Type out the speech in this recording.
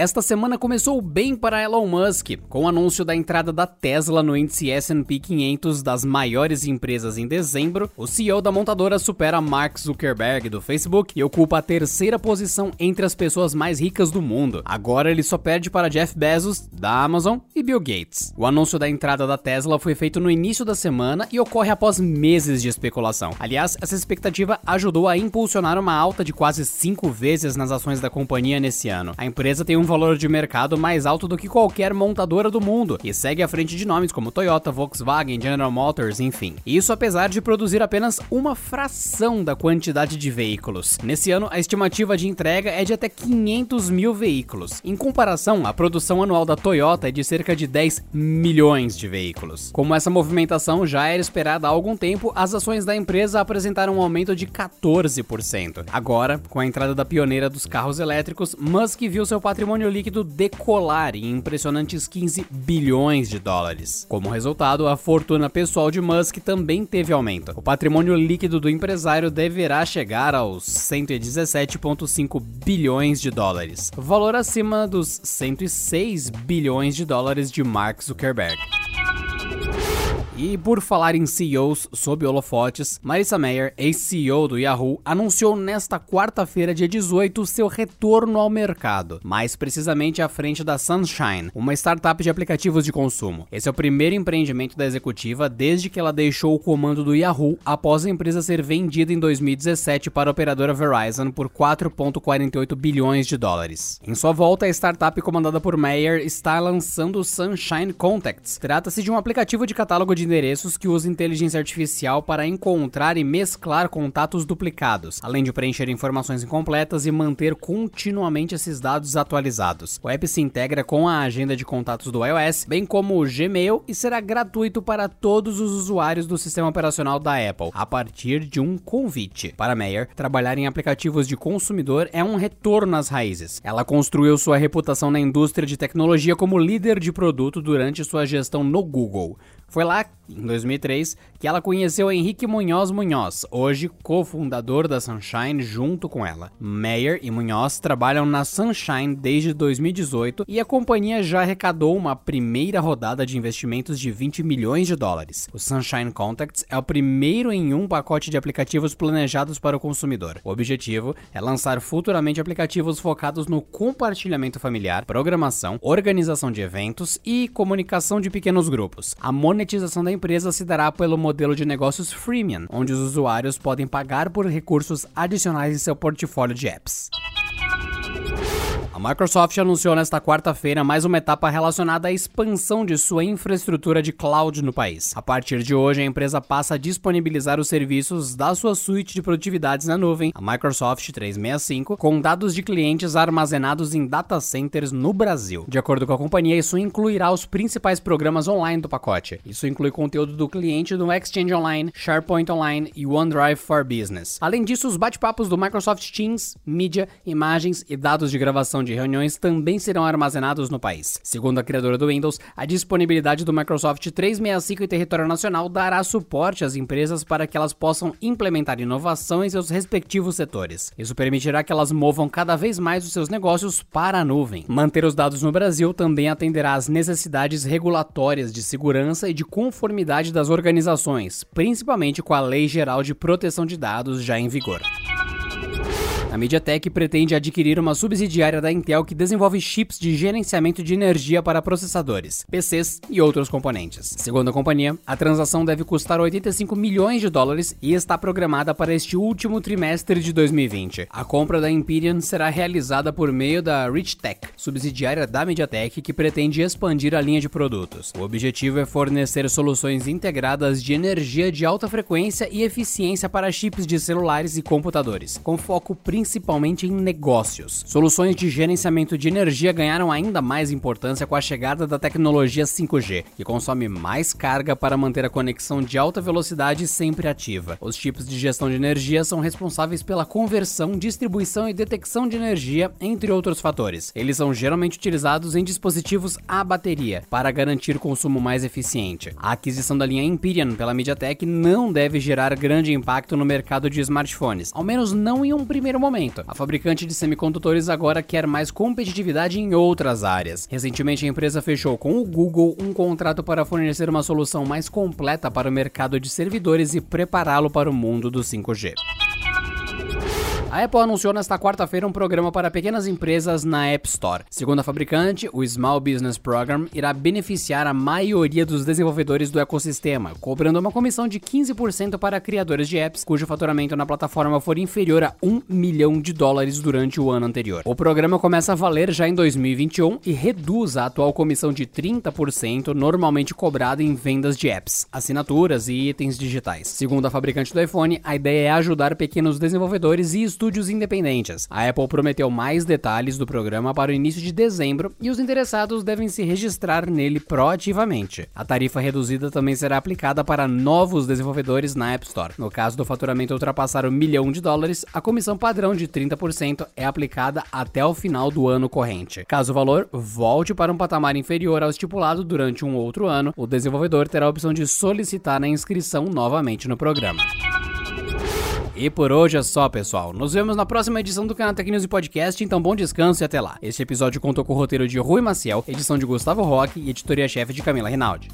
Esta semana começou bem para Elon Musk, com o anúncio da entrada da Tesla no índice S&P 500 das maiores empresas em dezembro. O CEO da montadora supera Mark Zuckerberg do Facebook e ocupa a terceira posição entre as pessoas mais ricas do mundo. Agora ele só perde para Jeff Bezos, da Amazon e Bill Gates. O anúncio da entrada da Tesla foi feito no início da semana e ocorre após meses de especulação. Aliás, essa expectativa ajudou a impulsionar uma alta de quase cinco vezes nas ações da companhia nesse ano. A empresa tem um valor de mercado mais alto do que qualquer montadora do mundo e segue à frente de nomes como Toyota, Volkswagen, General Motors, enfim. Isso apesar de produzir apenas uma fração da quantidade de veículos. Nesse ano, a estimativa de entrega é de até 500 mil veículos. Em comparação, a produção anual da Toyota é de cerca de 10 milhões de veículos. Como essa movimentação já era esperada há algum tempo, as ações da empresa apresentaram um aumento de 14%. Agora, com a entrada da pioneira dos carros elétricos, Musk viu seu patrimônio patrimônio líquido decolar em impressionantes 15 bilhões de dólares. Como resultado, a fortuna pessoal de Musk também teve aumento. O patrimônio líquido do empresário deverá chegar aos 117,5 bilhões de dólares, valor acima dos 106 bilhões de dólares de Mark Zuckerberg. E por falar em CEOs sob holofotes, Marissa Mayer, ex-CEO do Yahoo, anunciou nesta quarta-feira, dia 18, seu retorno ao mercado, mais precisamente à frente da Sunshine, uma startup de aplicativos de consumo. Esse é o primeiro empreendimento da executiva desde que ela deixou o comando do Yahoo após a empresa ser vendida em 2017 para a operadora Verizon por 4,48 bilhões de dólares. Em sua volta, a startup comandada por Mayer está lançando o Sunshine Contacts. Trata-se de um aplicativo de catálogo de endereços que usa inteligência artificial para encontrar e mesclar contatos duplicados, além de preencher informações incompletas e manter continuamente esses dados atualizados. O app se integra com a agenda de contatos do iOS, bem como o Gmail, e será gratuito para todos os usuários do sistema operacional da Apple, a partir de um convite. Para Meyer, trabalhar em aplicativos de consumidor é um retorno às raízes. Ela construiu sua reputação na indústria de tecnologia como líder de produto durante sua gestão no Google. Foi lá, em 2003, que ela conheceu Henrique Munhoz Munhoz, hoje cofundador da Sunshine junto com ela. Meyer e Munhoz trabalham na Sunshine desde 2018 e a companhia já arrecadou uma primeira rodada de investimentos de 20 milhões de dólares. O Sunshine Contacts é o primeiro em um pacote de aplicativos planejados para o consumidor. O objetivo é lançar futuramente aplicativos focados no compartilhamento familiar, programação, organização de eventos e comunicação de pequenos grupos. A monetização da empresa se dará pelo modelo de negócios freemium, onde os usuários podem pagar por recursos adicionais em seu portfólio de apps. A Microsoft anunciou nesta quarta-feira mais uma etapa relacionada à expansão de sua infraestrutura de cloud no país. A partir de hoje, a empresa passa a disponibilizar os serviços da sua suíte de produtividades na nuvem, a Microsoft 365, com dados de clientes armazenados em data centers no Brasil. De acordo com a companhia, isso incluirá os principais programas online do pacote. Isso inclui conteúdo do cliente no Exchange Online, SharePoint Online e OneDrive for Business. Além disso, os bate-papos do Microsoft Teams, mídia, imagens e dados de gravação de de reuniões também serão armazenados no país. Segundo a criadora do Windows, a disponibilidade do Microsoft 365 em território nacional dará suporte às empresas para que elas possam implementar inovação em seus respectivos setores. Isso permitirá que elas movam cada vez mais os seus negócios para a nuvem. Manter os dados no Brasil também atenderá às necessidades regulatórias de segurança e de conformidade das organizações, principalmente com a Lei Geral de Proteção de Dados já em vigor. A MediaTek pretende adquirir uma subsidiária da Intel que desenvolve chips de gerenciamento de energia para processadores, PCs e outros componentes. Segundo a companhia, a transação deve custar 85 milhões de dólares e está programada para este último trimestre de 2020. A compra da Empyrean será realizada por meio da Richtech, subsidiária da MediaTek que pretende expandir a linha de produtos. O objetivo é fornecer soluções integradas de energia de alta frequência e eficiência para chips de celulares e computadores, com foco principal principalmente em negócios. Soluções de gerenciamento de energia ganharam ainda mais importância com a chegada da tecnologia 5G, que consome mais carga para manter a conexão de alta velocidade sempre ativa. Os chips de gestão de energia são responsáveis pela conversão, distribuição e detecção de energia, entre outros fatores. Eles são geralmente utilizados em dispositivos a bateria para garantir consumo mais eficiente. A aquisição da linha Empyrean pela MediaTek não deve gerar grande impacto no mercado de smartphones, ao menos não em um primeiro momento. A fabricante de semicondutores agora quer mais competitividade em outras áreas. Recentemente, a empresa fechou com o Google um contrato para fornecer uma solução mais completa para o mercado de servidores e prepará-lo para o mundo do 5G. A Apple anunciou nesta quarta-feira um programa para pequenas empresas na App Store. Segundo a fabricante, o Small Business Program irá beneficiar a maioria dos desenvolvedores do ecossistema, cobrando uma comissão de 15% para criadores de apps cujo faturamento na plataforma for inferior a 1 milhão de dólares durante o ano anterior. O programa começa a valer já em 2021 e reduz a atual comissão de 30% normalmente cobrada em vendas de apps, assinaturas e itens digitais. Segundo a fabricante do iPhone, a ideia é ajudar pequenos desenvolvedores e estúdios independentes. A Apple prometeu mais detalhes do programa para o início de dezembro e os interessados devem se registrar nele proativamente. A tarifa reduzida também será aplicada para novos desenvolvedores na App Store. No caso do faturamento ultrapassar o milhão de dólares, a comissão padrão de 30% é aplicada até o final do ano corrente. Caso o valor volte para um patamar inferior ao estipulado durante um outro ano, o desenvolvedor terá a opção de solicitar a inscrição novamente no programa. E por hoje é só, pessoal. Nos vemos na próxima edição do canal Tech News e Podcast, então bom descanso e até lá. Este episódio contou com o roteiro de Rui Maciel, edição de Gustavo Roque e editoria-chefe de Camila Rinaldi.